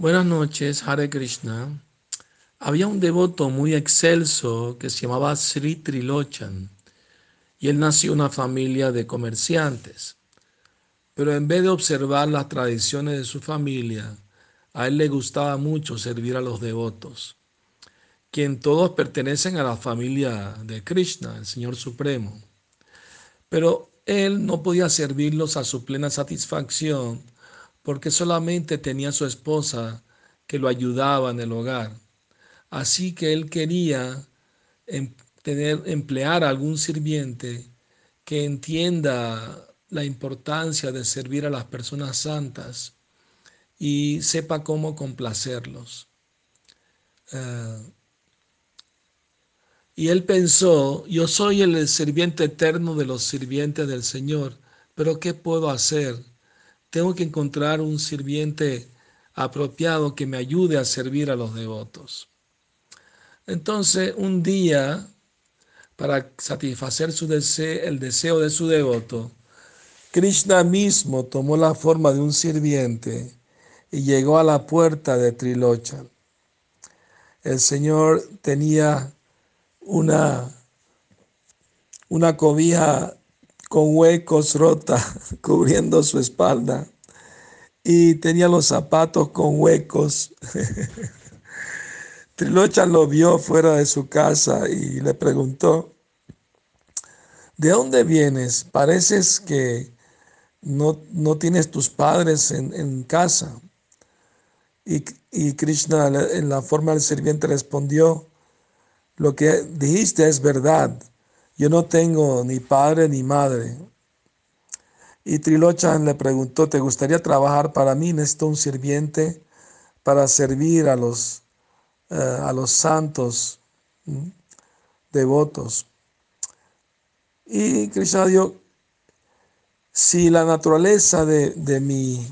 Buenas noches, Hare Krishna. Había un devoto muy excelso que se llamaba Sri Trilochan y él nació en una familia de comerciantes. Pero en vez de observar las tradiciones de su familia, a él le gustaba mucho servir a los devotos, quien todos pertenecen a la familia de Krishna, el Señor Supremo. Pero él no podía servirlos a su plena satisfacción porque solamente tenía su esposa que lo ayudaba en el hogar. Así que él quería em, tener, emplear a algún sirviente que entienda la importancia de servir a las personas santas y sepa cómo complacerlos. Eh, y él pensó, yo soy el sirviente eterno de los sirvientes del Señor, pero ¿qué puedo hacer? Tengo que encontrar un sirviente apropiado que me ayude a servir a los devotos. Entonces, un día, para satisfacer su deseo, el deseo de su devoto, Krishna mismo tomó la forma de un sirviente y llegó a la puerta de Trilochan. El Señor tenía una, una cobija con huecos rota cubriendo su espalda y tenía los zapatos con huecos. Trilocha lo vio fuera de su casa y le preguntó, ¿de dónde vienes? Pareces que no, no tienes tus padres en, casa. Y, y, Krishna en la forma del sirviente respondió, lo que dijiste es verdad. Yo no tengo ni padre ni madre. Y Trilochan le preguntó, ¿te gustaría trabajar para mí? Necesito un sirviente para servir a los, eh, a los santos devotos. Y Krishna dijo, si la naturaleza de, de mi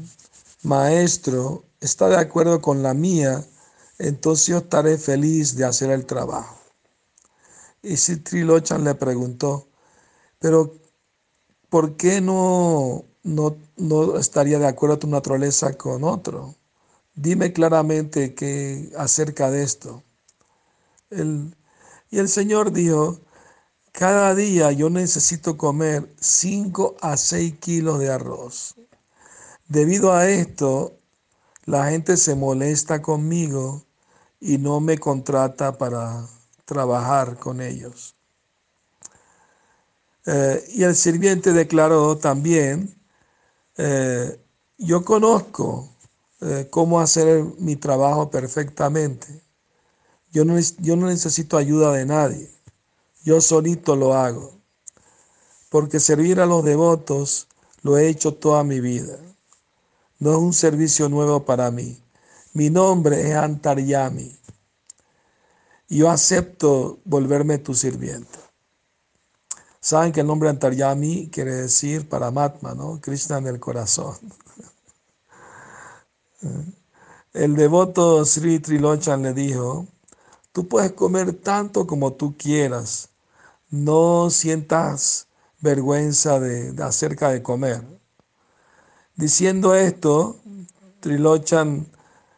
maestro está de acuerdo con la mía, entonces yo estaré feliz de hacer el trabajo. Y si Trilochan le preguntó, pero ¿por qué no, no, no estaría de acuerdo tu naturaleza con otro? Dime claramente qué acerca de esto. y el Señor dijo, cada día yo necesito comer 5 a 6 kilos de arroz. Debido a esto, la gente se molesta conmigo y no me contrata para trabajar con ellos. Eh, y el sirviente declaró también, eh, yo conozco eh, cómo hacer mi trabajo perfectamente. Yo no, yo no necesito ayuda de nadie. Yo solito lo hago. Porque servir a los devotos lo he hecho toda mi vida. No es un servicio nuevo para mí. Mi nombre es Antaryami yo acepto volverme tu sirviente. Saben que el nombre Antaryami quiere decir Paramatma, ¿no? Krishna en el corazón. El devoto Sri Trilochan le dijo, tú puedes comer tanto como tú quieras, no sientas vergüenza de, acerca de comer. Diciendo esto, Trilochan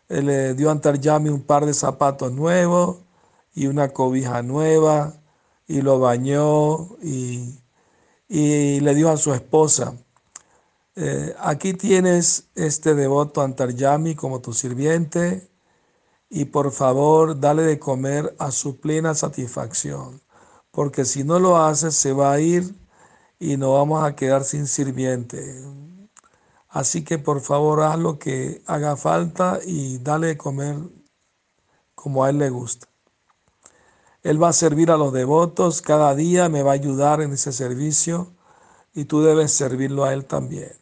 eh, le dio a Antaryami un par de zapatos nuevos y una cobija nueva y lo bañó y, le dio a su esposa, eh, aquí tienes este devoto Antaryami como tu sirviente y por favor dale de comer a su plena satisfacción, porque si no lo haces se va a ir y nos vamos a quedar sin sirviente. Así que por favor haz lo que haga falta y dale de comer como a él le gusta. Él va a servir a los devotos, cada día me va a ayudar en ese servicio y tú debes servirlo a Él también.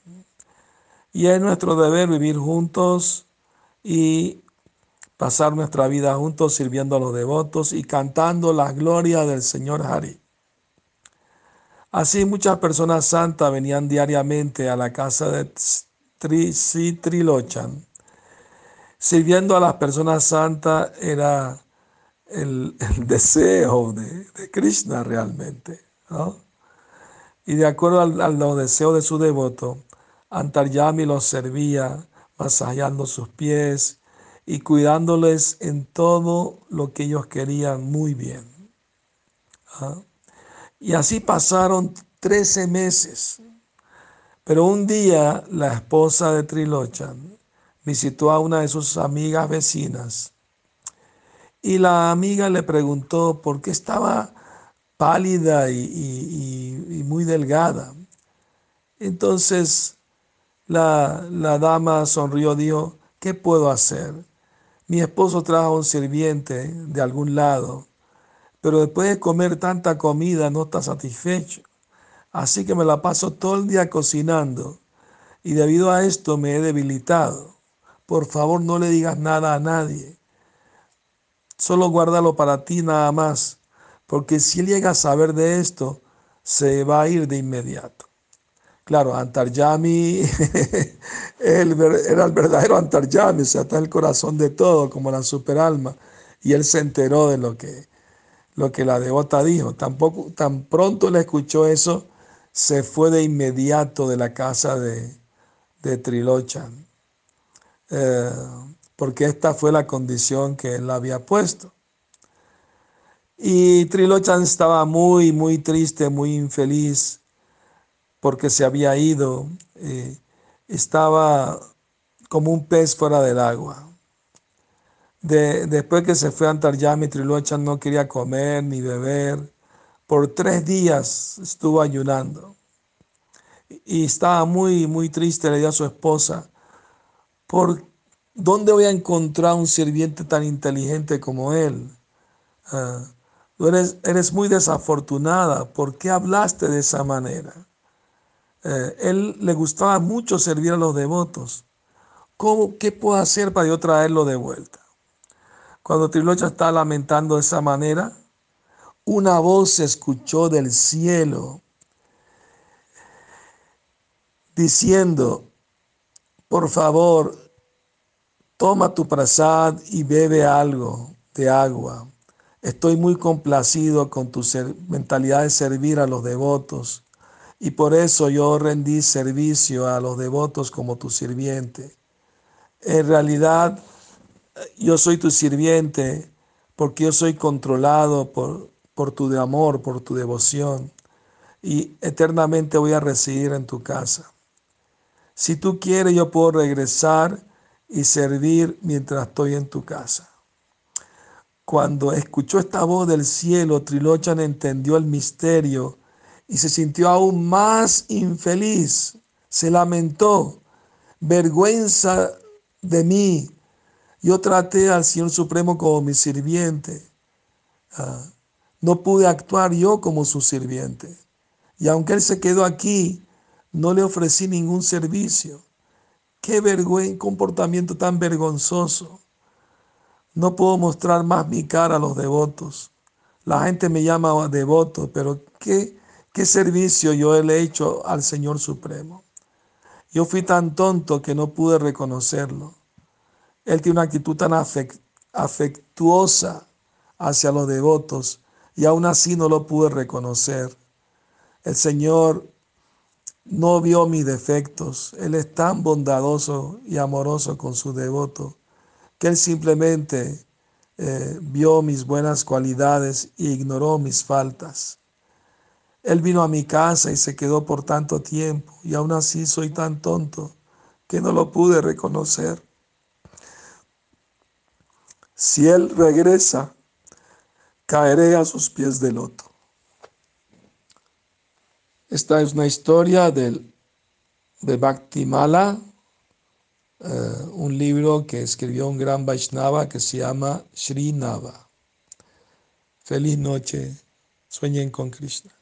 Y es nuestro deber vivir juntos y pasar nuestra vida juntos sirviendo a los devotos y cantando la gloria del Señor Hari. Así muchas personas santas venían diariamente a la casa de Tri, Trilochan. Sirviendo a las personas santas era el, deseo de, Krishna realmente. Y de acuerdo al, a los deseos de su devoto, Antaryami los servía masajeando sus pies y cuidándoles en todo lo que ellos querían muy bien. ¿Ah? Y así pasaron 13 meses. Pero un día la esposa de Trilochan visitó a una de sus amigas vecinas y la amiga le preguntó por qué estaba pálida y, muy delgada. Entonces la, la dama sonrió, dijo, ¿qué puedo hacer? Mi esposo trajo un sirviente de algún lado, pero después de comer tanta comida no está satisfecho. Así que me la paso todo el día cocinando y debido a esto me he debilitado. Por favor no le digas nada a nadie. Solo guárdalo para ti nada más, porque si él llega a saber de esto, se va a ir de inmediato. Claro, Antaryami era el verdadero Antaryami, o sea, está en el corazón de todo, como la superalma. Y él se enteró de lo que, lo que la devota dijo. Tampoco, tan pronto le escuchó eso, se fue de inmediato de la casa de, de Trilochan, eh, porque esta fue la condición que él había puesto. Y Trilochan estaba muy, muy triste, muy infeliz porque se había ido, eh, estaba como un pez fuera del agua. después que se fue a Antaryami, Trilochan no quería comer ni beber. Por tres días estuvo ayunando. Y estaba muy, muy triste, le dio a su esposa, ¿por dónde voy a encontrar un sirviente tan inteligente como él? Ah, eres, eres muy desafortunada, ¿por qué hablaste de esa manera? Eh, él le gustaba mucho servir a los devotos. ¿Cómo, ¿Qué puedo hacer para yo traerlo de vuelta? Cuando Trilocha está lamentando de esa manera, una voz se escuchó del cielo diciendo, por favor, toma tu prasad y bebe algo de agua. Estoy muy complacido con tu mentalidad de servir a los devotos y por eso yo rendí servicio a los devotos como tu sirviente. En realidad, yo soy tu sirviente porque yo soy controlado por, por tu amor, por tu devoción, y eternamente voy a residir en tu casa. Si tú quieres, yo puedo regresar y servir mientras estoy en tu casa. Cuando escuchó esta voz del cielo, Trilochan entendió el misterio y se sintió aún más infeliz. Se lamentó, vergüenza de mí. Yo traté al Señor Supremo como mi sirviente. Ah, no pude actuar yo como su sirviente. Y aunque Él se quedó aquí, no le ofrecí ningún servicio. Qué vergüenza, comportamiento tan vergonzoso. No puedo mostrar más mi cara a los devotos. La gente me llama devoto, pero qué ¿Qué servicio yo he hecho al Señor Supremo? Yo fui tan tonto que no pude reconocerlo. Él tiene una actitud tan afectuosa hacia los devotos y aún así no lo pude reconocer. El Señor no vio mis defectos. Él es tan bondadoso y amoroso con su devoto que Él simplemente eh, vio mis buenas cualidades e ignoró mis faltas. Él vino a mi casa y se quedó por tanto tiempo y aún así soy tan tonto que no lo pude reconocer. Si Él regresa, caeré a sus pies de loto. Esta es una historia del, de Bhakti Mala, eh, un libro que escribió un gran Vaishnava que se llama Sri Nava. Feliz noche, sueñen con Krishna.